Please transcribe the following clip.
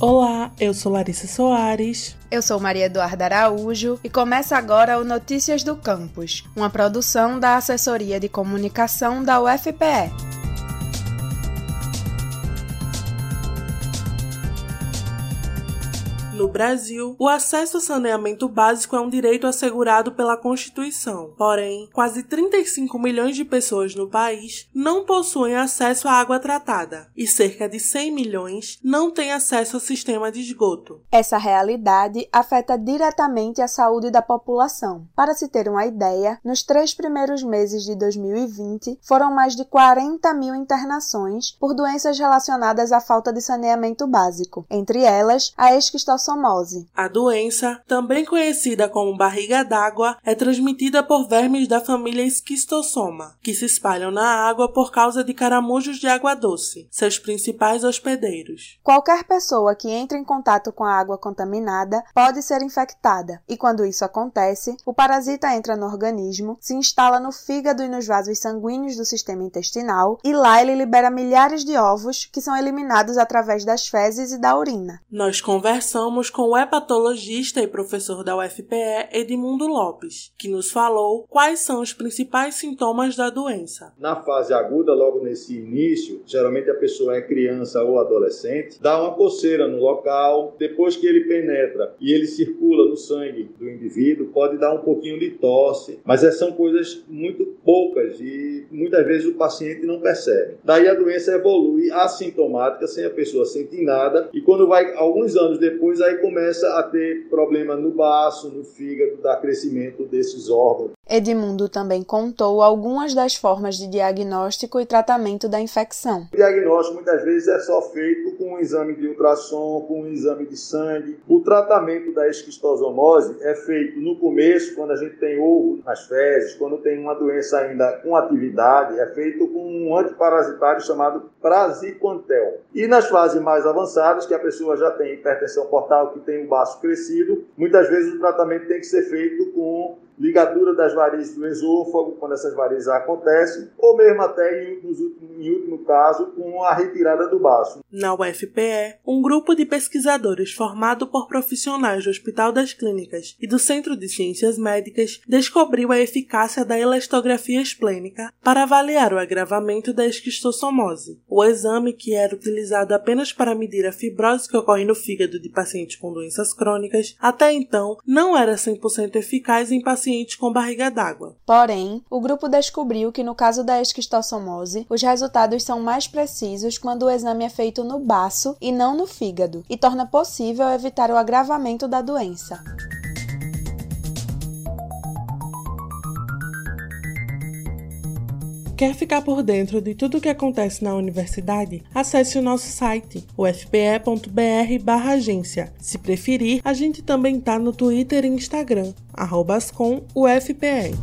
Olá, eu sou Larissa Soares. Eu sou Maria Eduarda Araújo e começa agora o Notícias do Campus, uma produção da Assessoria de Comunicação da UFPE. No Brasil, o acesso a saneamento básico é um direito assegurado pela Constituição. Porém, quase 35 milhões de pessoas no país não possuem acesso à água tratada e cerca de 100 milhões não têm acesso ao sistema de esgoto. Essa realidade afeta diretamente a saúde da população. Para se ter uma ideia, nos três primeiros meses de 2020 foram mais de 40 mil internações por doenças relacionadas à falta de saneamento básico, entre elas a esquistossomose a doença, também conhecida como barriga d'água, é transmitida por vermes da família Esquistossoma, que se espalham na água por causa de caramujos de água doce, seus principais hospedeiros. Qualquer pessoa que entre em contato com a água contaminada pode ser infectada, e quando isso acontece, o parasita entra no organismo, se instala no fígado e nos vasos sanguíneos do sistema intestinal, e lá ele libera milhares de ovos que são eliminados através das fezes e da urina. Nós conversamos conversamos com o hepatologista e professor da UFPE, Edmundo Lopes, que nos falou quais são os principais sintomas da doença. Na fase aguda, logo nesse início, geralmente a pessoa é criança ou adolescente, dá uma coceira no local, depois que ele penetra e ele circula no sangue do indivíduo, pode dar um pouquinho de tosse, mas são coisas muito poucas e muitas vezes o paciente não percebe. Daí a doença evolui assintomática, sem a pessoa sentir nada, e quando vai alguns anos depois, aí começa a ter problema no baço, no fígado, dá crescimento desses órgãos. Edmundo também contou algumas das formas de diagnóstico e tratamento da infecção. O diagnóstico muitas vezes é só feito com um exame de ultrassom, com um exame de sangue. O tratamento da esquistosomose é feito no começo, quando a gente tem ovo nas fezes, quando tem uma doença ainda com atividade, é feito com um antiparasitário chamado praziquantel. E nas fases mais avançadas, que a pessoa já tem hipertensão portal, que tem o baço crescido, muitas vezes o tratamento tem que ser feito com ligadura das varizes do esôfago, quando essas varizes acontecem, ou mesmo até, em, em último caso, com a retirada do baço. Na UFPE, um grupo de pesquisadores formado por profissionais do Hospital das Clínicas e do Centro de Ciências Médicas descobriu a eficácia da elastografia esplênica para avaliar o agravamento da esquistossomose. O exame, que era utilizado apenas para medir a fibrose que ocorre no fígado de pacientes com doenças crônicas, até então não era 100% eficaz em pacientes paciente com barriga d'água. Porém, o grupo descobriu que no caso da esquistossomose, os resultados são mais precisos quando o exame é feito no baço e não no fígado, e torna possível evitar o agravamento da doença. Quer ficar por dentro de tudo o que acontece na universidade? Acesse o nosso site, ufpe.br/agência. Se preferir, a gente também tá no Twitter e Instagram, @ascomufpe.